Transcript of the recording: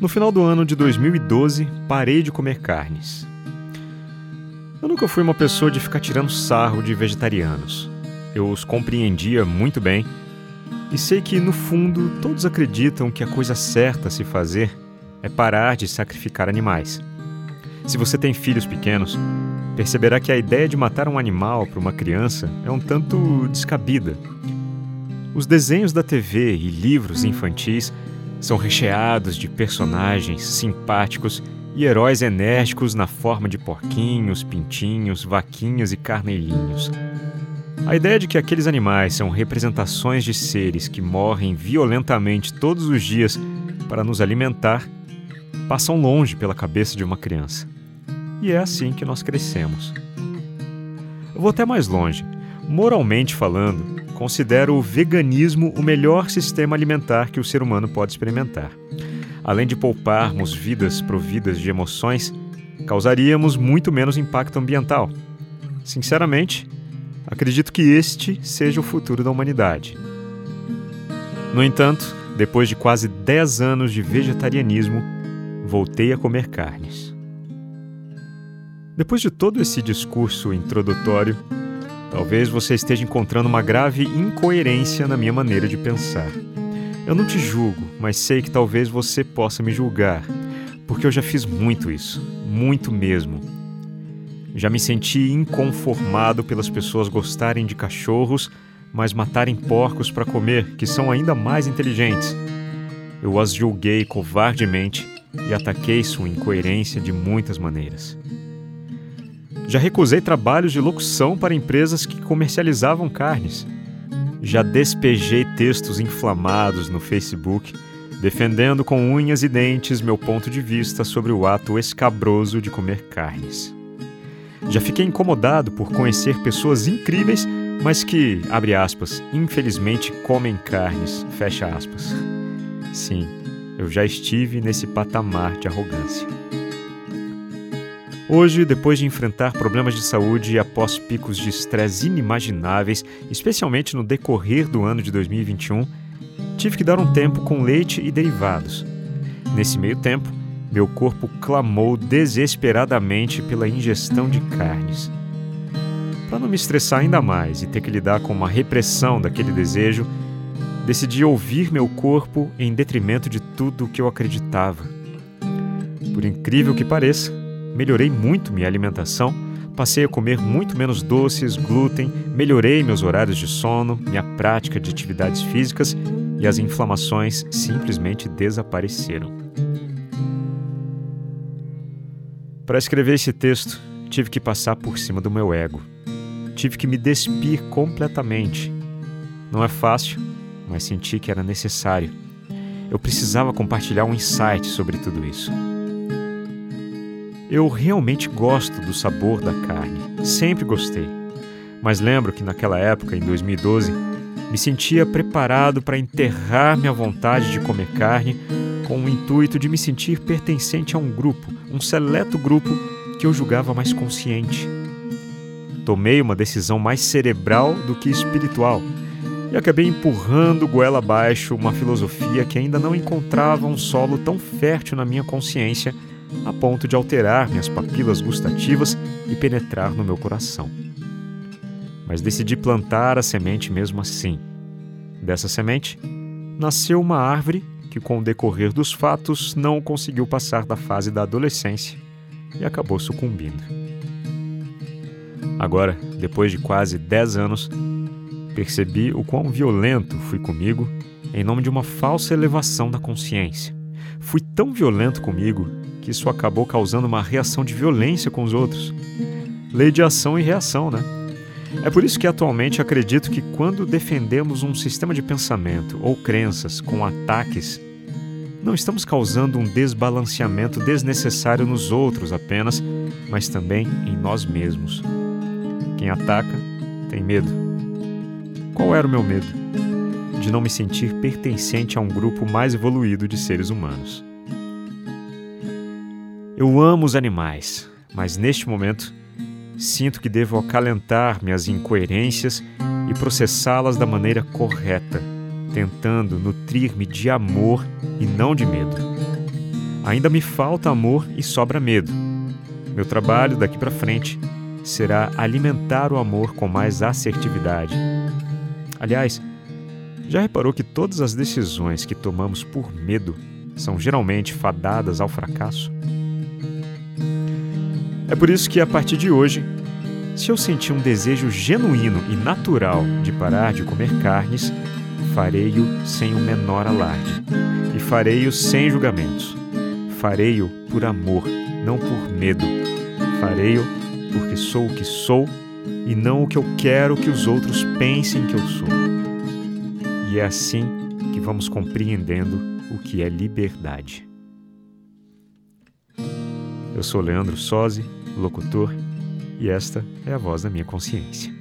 No final do ano de 2012, parei de comer carnes. Eu nunca fui uma pessoa de ficar tirando sarro de vegetarianos. Eu os compreendia muito bem e sei que, no fundo, todos acreditam que a coisa certa a se fazer é parar de sacrificar animais. Se você tem filhos pequenos, perceberá que a ideia de matar um animal para uma criança é um tanto descabida. Os desenhos da TV e livros infantis são recheados de personagens simpáticos e heróis enérgicos na forma de porquinhos, pintinhos, vaquinhas e carneirinhos. A ideia de que aqueles animais são representações de seres que morrem violentamente todos os dias para nos alimentar passam longe pela cabeça de uma criança. E é assim que nós crescemos. Eu vou até mais longe. Moralmente falando, considero o veganismo o melhor sistema alimentar que o ser humano pode experimentar. Além de pouparmos vidas providas de emoções, causaríamos muito menos impacto ambiental. Sinceramente, acredito que este seja o futuro da humanidade. No entanto, depois de quase 10 anos de vegetarianismo, voltei a comer carnes. Depois de todo esse discurso introdutório, Talvez você esteja encontrando uma grave incoerência na minha maneira de pensar. Eu não te julgo, mas sei que talvez você possa me julgar, porque eu já fiz muito isso, muito mesmo. Já me senti inconformado pelas pessoas gostarem de cachorros, mas matarem porcos para comer, que são ainda mais inteligentes. Eu as julguei covardemente e ataquei sua incoerência de muitas maneiras. Já recusei trabalhos de locução para empresas que comercializavam carnes. Já despejei textos inflamados no Facebook, defendendo com unhas e dentes meu ponto de vista sobre o ato escabroso de comer carnes. Já fiquei incomodado por conhecer pessoas incríveis, mas que, abre aspas, infelizmente comem carnes, fecha aspas. Sim, eu já estive nesse patamar de arrogância. Hoje, depois de enfrentar problemas de saúde e após picos de estresse inimagináveis, especialmente no decorrer do ano de 2021, tive que dar um tempo com leite e derivados. Nesse meio tempo, meu corpo clamou desesperadamente pela ingestão de carnes. Para não me estressar ainda mais e ter que lidar com uma repressão daquele desejo, decidi ouvir meu corpo em detrimento de tudo o que eu acreditava. Por incrível que pareça, melhorei muito minha alimentação, passei a comer muito menos doces, glúten, melhorei meus horários de sono, minha prática de atividades físicas e as inflamações simplesmente desapareceram. Para escrever esse texto, tive que passar por cima do meu ego. Tive que me despir completamente. Não é fácil, mas senti que era necessário. Eu precisava compartilhar um insight sobre tudo isso. Eu realmente gosto do sabor da carne, sempre gostei. Mas lembro que naquela época, em 2012, me sentia preparado para enterrar minha vontade de comer carne com o intuito de me sentir pertencente a um grupo, um seleto grupo que eu julgava mais consciente. Tomei uma decisão mais cerebral do que espiritual e acabei empurrando goela abaixo uma filosofia que ainda não encontrava um solo tão fértil na minha consciência a ponto de alterar minhas papilas gustativas e penetrar no meu coração. Mas decidi plantar a semente mesmo assim. Dessa semente, nasceu uma árvore que, com o decorrer dos fatos, não conseguiu passar da fase da adolescência e acabou sucumbindo. Agora, depois de quase 10 anos, percebi o quão violento fui comigo em nome de uma falsa elevação da consciência. Fui tão violento comigo que isso acabou causando uma reação de violência com os outros. Lei de ação e reação, né? É por isso que atualmente acredito que quando defendemos um sistema de pensamento ou crenças com ataques, não estamos causando um desbalanceamento desnecessário nos outros apenas, mas também em nós mesmos. Quem ataca tem medo. Qual era o meu medo? De não me sentir pertencente a um grupo mais evoluído de seres humanos. Eu amo os animais, mas neste momento sinto que devo acalentar minhas incoerências e processá-las da maneira correta, tentando nutrir-me de amor e não de medo. Ainda me falta amor e sobra medo. Meu trabalho daqui para frente será alimentar o amor com mais assertividade. Aliás, já reparou que todas as decisões que tomamos por medo são geralmente fadadas ao fracasso? É por isso que a partir de hoje, se eu sentir um desejo genuíno e natural de parar de comer carnes, farei-o sem o menor alarde e farei-o sem julgamentos. Farei-o por amor, não por medo. Farei-o porque sou o que sou e não o que eu quero que os outros pensem que eu sou. E é assim que vamos compreendendo o que é liberdade. Eu sou Leandro Sozzi, locutor, e esta é a voz da minha consciência.